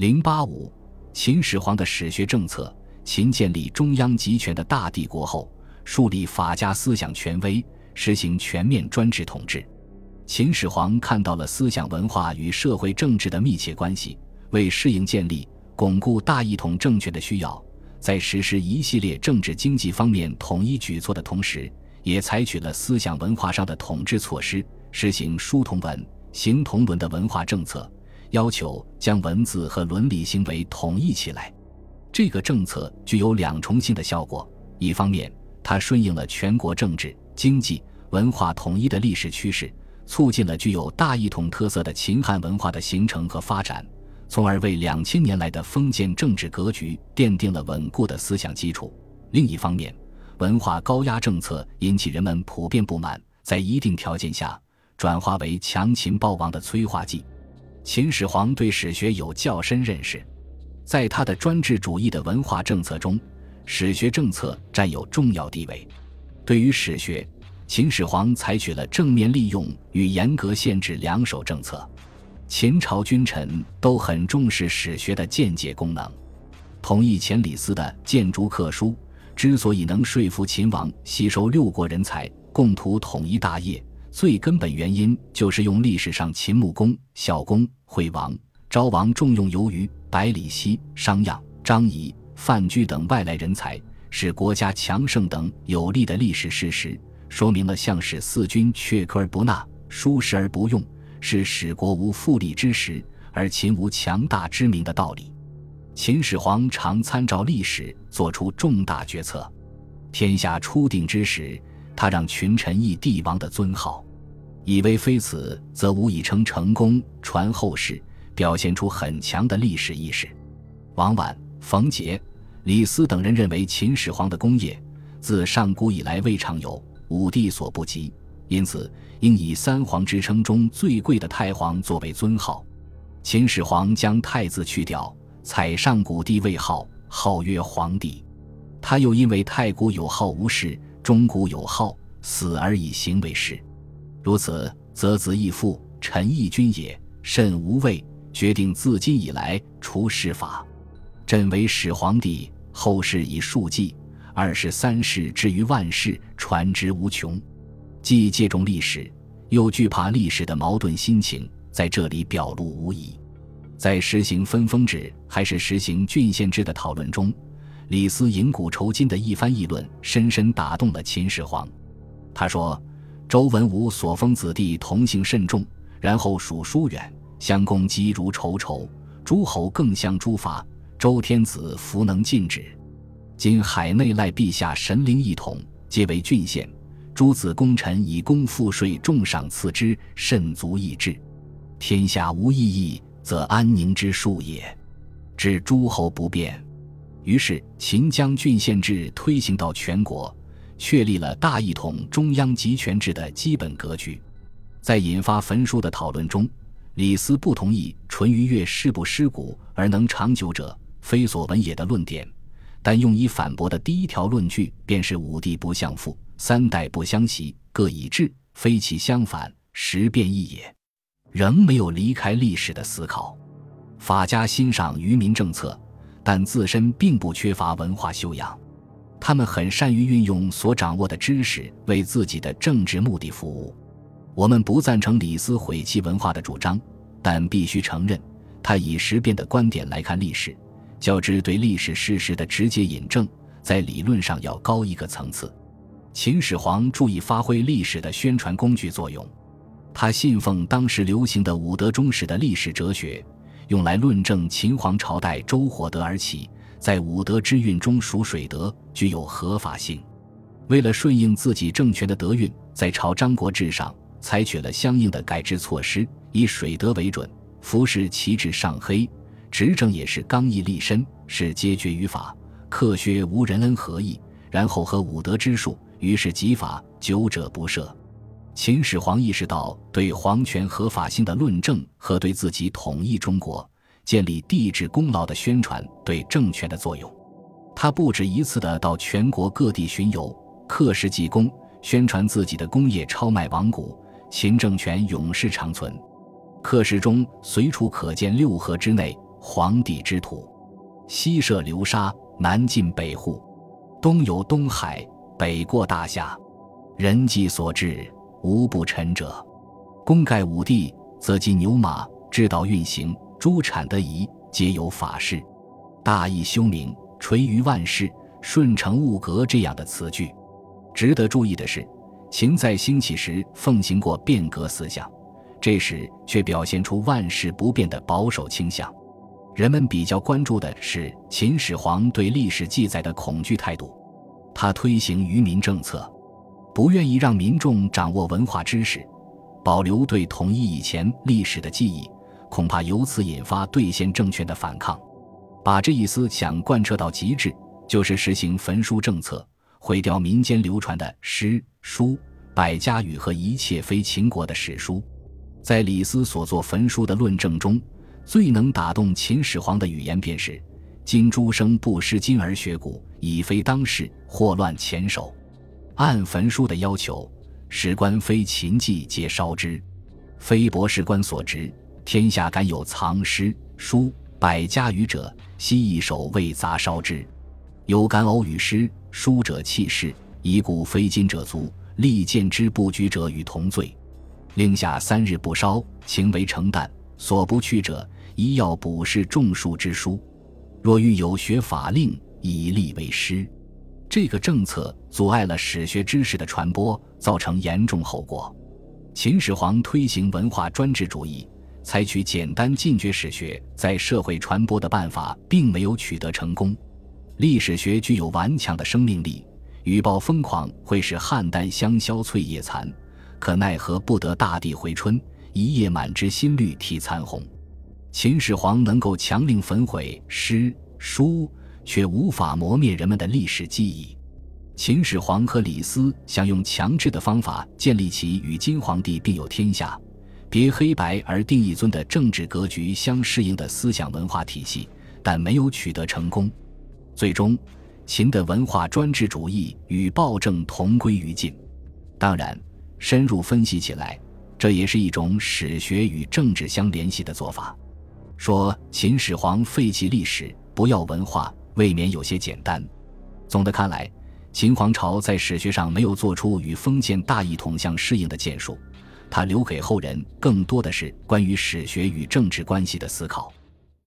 零八五，秦始皇的史学政策。秦建立中央集权的大帝国后，树立法家思想权威，实行全面专制统治。秦始皇看到了思想文化与社会政治的密切关系，为适应建立、巩固大一统政权的需要，在实施一系列政治经济方面统一举措的同时，也采取了思想文化上的统治措施，实行书同文、行同伦的文化政策，要求将文字和伦理行为统一起来。这个政策具有两重性的效果：一方面，它顺应了全国政治、经济、文化统一的历史趋势，促进了具有大一统特色的秦汉文化的形成和发展，从而为两千年来的封建政治格局奠定了稳固的思想基础；另一方面，文化高压政策引起人们普遍不满，在一定条件下转化为强秦暴亡的催化剂。秦始皇对史学有较深认识。在他的专制主义的文化政策中，史学政策占有重要地位。对于史学，秦始皇采取了正面利用与严格限制两手政策。秦朝君臣都很重视史学的见解功能。同意钱李斯的《谏逐客书》之所以能说服秦王吸收六国人才，共图统一大业，最根本原因就是用历史上秦穆公、孝公、惠王。昭王重用由于百里奚、商鞅、张仪、范雎等外来人才，使国家强盛等有利的历史事实，说明了向使四军却科而不纳，疏食而不用，是使国无富利之时，而秦无强大之名的道理。秦始皇常参照历史做出重大决策。天下初定之时，他让群臣议帝王的尊号，以为非此则无以称成功，传后世。表现出很强的历史意识。王绾、冯杰、李斯等人认为秦始皇的功业自上古以来未尝有，武帝所不及，因此应以三皇之称中最贵的太皇作为尊号。秦始皇将太字去掉，采上古帝位号，号曰皇帝。他又因为太古有号无事，中古有号死而以行为事，如此则子义父，臣义君也，甚无畏。决定自今以来除世法，朕为始皇帝，后世以数计，二世三世至于万世，传之无穷。既借重历史，又惧怕历史的矛盾心情，在这里表露无遗。在实行分封制还是实行郡县制的讨论中，李斯引古酬今的一番议论，深深打动了秦始皇。他说：“周文武所封子弟同姓甚重，然后属疏远。”相公积如仇仇，诸侯更相诛伐。周天子弗能禁止。今海内赖陛下神灵一统，皆为郡县。诸子功臣以功赋税重赏赐之，甚足益治。天下无异义，则安宁之术也。至诸侯不变。于是秦将郡县制推行到全国，确立了大一统中央集权制的基本格局。在引发焚书的讨论中。李斯不同意“淳于越事不失古而能长久者，非所闻也”的论点，但用以反驳的第一条论据便是“五帝不相父，三代不相袭，各以治，非其相反，时变异也”，仍没有离开历史的思考。法家欣赏愚民政策，但自身并不缺乏文化修养，他们很善于运用所掌握的知识为自己的政治目的服务。我们不赞成李斯毁弃文化的主张，但必须承认，他以时变的观点来看历史，较之对历史事实的直接引证，在理论上要高一个层次。秦始皇注意发挥历史的宣传工具作用，他信奉当时流行的五德忠史的历史哲学，用来论证秦皇朝代周火德而起，在五德之运中属水德，具有合法性。为了顺应自己政权的德运，在朝张国志上。采取了相应的改制措施，以水德为准，服饰旗帜上黑，执政也是刚毅立身，是皆决于法，克削无人恩何义，然后和五德之术，于是极法，久者不赦。秦始皇意识到对皇权合法性的论证和对自己统一中国、建立帝制功劳的宣传对政权的作用，他不止一次的到全国各地巡游，刻石记功，宣传自己的功业超迈王古。秦政权永世长存，刻石中随处可见六合之内黄帝之土，西涉流沙，南进北户，东有东海，北过大夏。人迹所至，无不臣者。功盖五帝，则及牛马、制道运行、诸产得宜，皆有法事。大义修明，垂于万世，顺承物格这样的词句。值得注意的是，秦在兴起时奉行过变革思想，这时却表现出万世不变的保守倾向。人们比较关注的是秦始皇对历史记载的恐惧态度。他推行愚民政策，不愿意让民众掌握文化知识，保留对统一以前历史的记忆，恐怕由此引发对现政权的反抗。把这一思想贯彻到极致，就是实行焚书政策。毁掉民间流传的诗书百家语和一切非秦国的史书，在李斯所作焚书的论证中，最能打动秦始皇的语言便是：“今诸生不识今而学古，已非当世，祸乱前首。”按焚书的要求，史官非秦记皆烧之，非博士官所职。天下敢有藏诗书百家语者，悉一手为杂烧之。有敢偶语诗书者弃世，以古非今者卒，立见之不举者与同罪。令下三日不烧，情为成担。所不去者，一要补是种树之书。若欲有学法令，以立为师。这个政策阻碍了史学知识的传播，造成严重后果。秦始皇推行文化专制主义，采取简单禁绝史学在社会传播的办法，并没有取得成功。历史学具有顽强的生命力，雨暴疯狂会使汉丹香消翠叶残，可奈何不得大地回春，一夜满枝新绿体残红。秦始皇能够强令焚毁诗书，却无法磨灭人们的历史记忆。秦始皇和李斯想用强制的方法建立起与金皇帝并有天下、别黑白而定一尊的政治格局相适应的思想文化体系，但没有取得成功。最终，秦的文化专制主义与暴政同归于尽。当然，深入分析起来，这也是一种史学与政治相联系的做法。说秦始皇废弃历史，不要文化，未免有些简单。总的看来，秦皇朝在史学上没有做出与封建大一统相适应的建树，他留给后人更多的是关于史学与政治关系的思考。